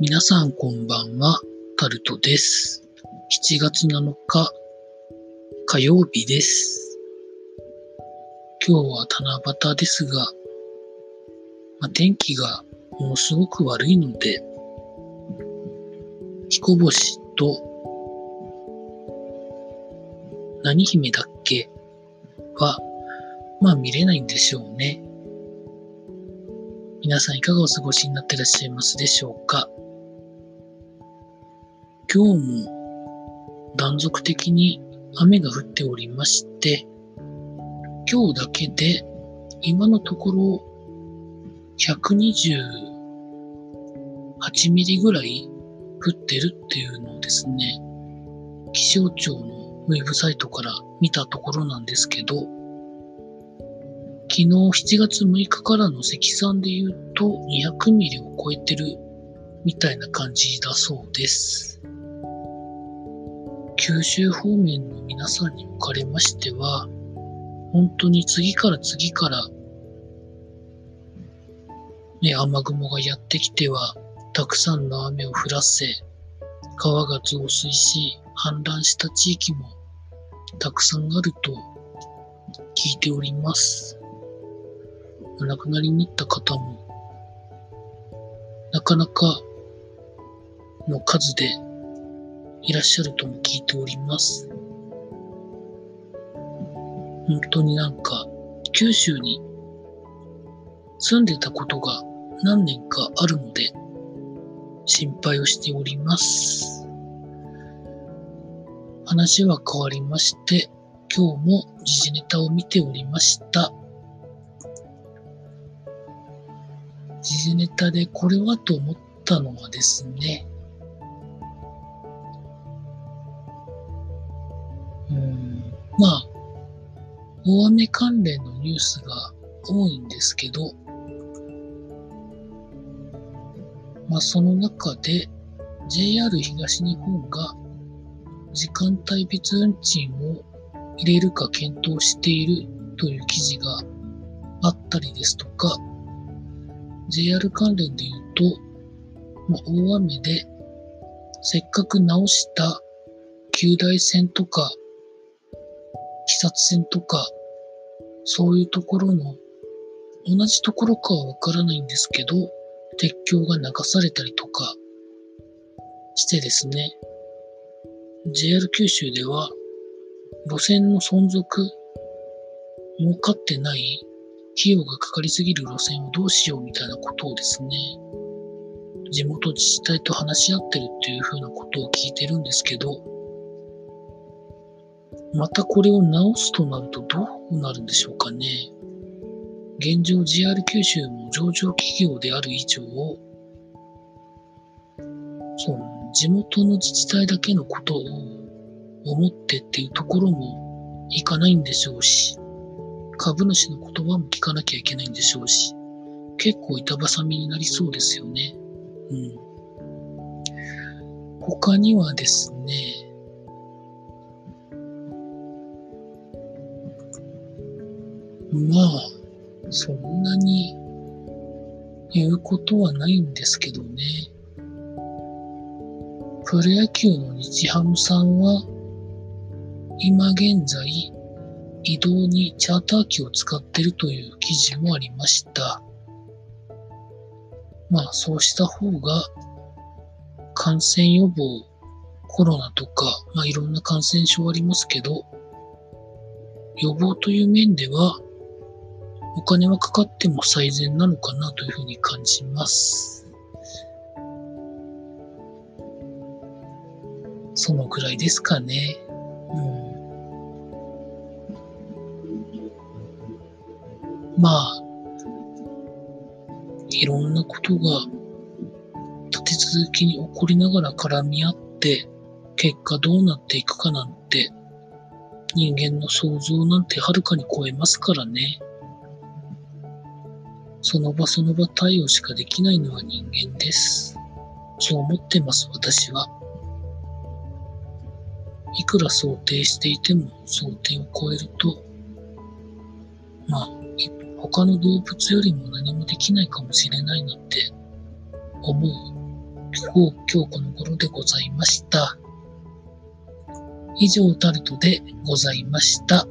皆さんこんばんは、タルトです。7月7日、火曜日です。今日は七夕ですが、ま、天気がものすごく悪いので、彦星と、何姫だっけ？は、まあ見れないんでしょうね。皆さんいかがお過ごしになってらっしゃいますでしょうか？今日も断続的に雨が降っておりまして、今日だけで今のところ128ミリぐらい降ってるっていうのをですね、気象庁のウェブサイトから見たところなんですけど、昨日7月6日からの積算で言うと200ミリを超えてるみたいな感じだそうです。九州方面の皆さんにおかれましては、本当に次から次から、ね、雨雲がやってきては、たくさんの雨を降らせ、川が増水し、氾濫した地域もたくさんあると聞いております。お亡くなりになった方も、なかなかの数でいらっしゃるとも聞いております。本当になんか、九州に住んでたことが何年かあるので、心配をしております。話は変わりまして、今日も時事ネタを見ておりました。時事ネタでこれはと思ったのはですね、うん、まあ、大雨関連のニュースが多いんですけど、まあその中で JR 東日本が時間帯別運賃を入れるか検討しているという記事があったりですとか、JR 関連で言うと、まあ、大雨でせっかく直した旧大線とか、視察線とか、そういうところの同じところかはわからないんですけど、鉄橋が流されたりとかしてですね、JR 九州では路線の存続、儲かってない費用がかかりすぎる路線をどうしようみたいなことをですね、地元自治体と話し合ってるっていうふうなことを聞いてるんですけど、またこれを直すとなるとどうなるんでしょうかね。現状 JR 九州も上場企業である以上、その地元の自治体だけのことを思ってっていうところもいかないんでしょうし、株主の言葉も聞かなきゃいけないんでしょうし、結構板挟みになりそうですよね。うん。他にはですね、まあ、そんなに言うことはないんですけどね。プロ野球の日ハムさんは、今現在、移動にチャーター機を使ってるという記事もありました。まあ、そうした方が、感染予防、コロナとか、まあいろんな感染症ありますけど、予防という面では、お金はかかっても最善なのかなというふうに感じます。そのくらいですかね。うん、まあ、いろんなことが立て続けに起こりながら絡み合って、結果どうなっていくかなんて、人間の想像なんてはるかに超えますからね。その場その場対応しかできないのは人間です。そう思ってます、私は。いくら想定していても想定を超えると、まあ、他の動物よりも何もできないかもしれないなんて思う今日この頃でございました。以上タルトでございました。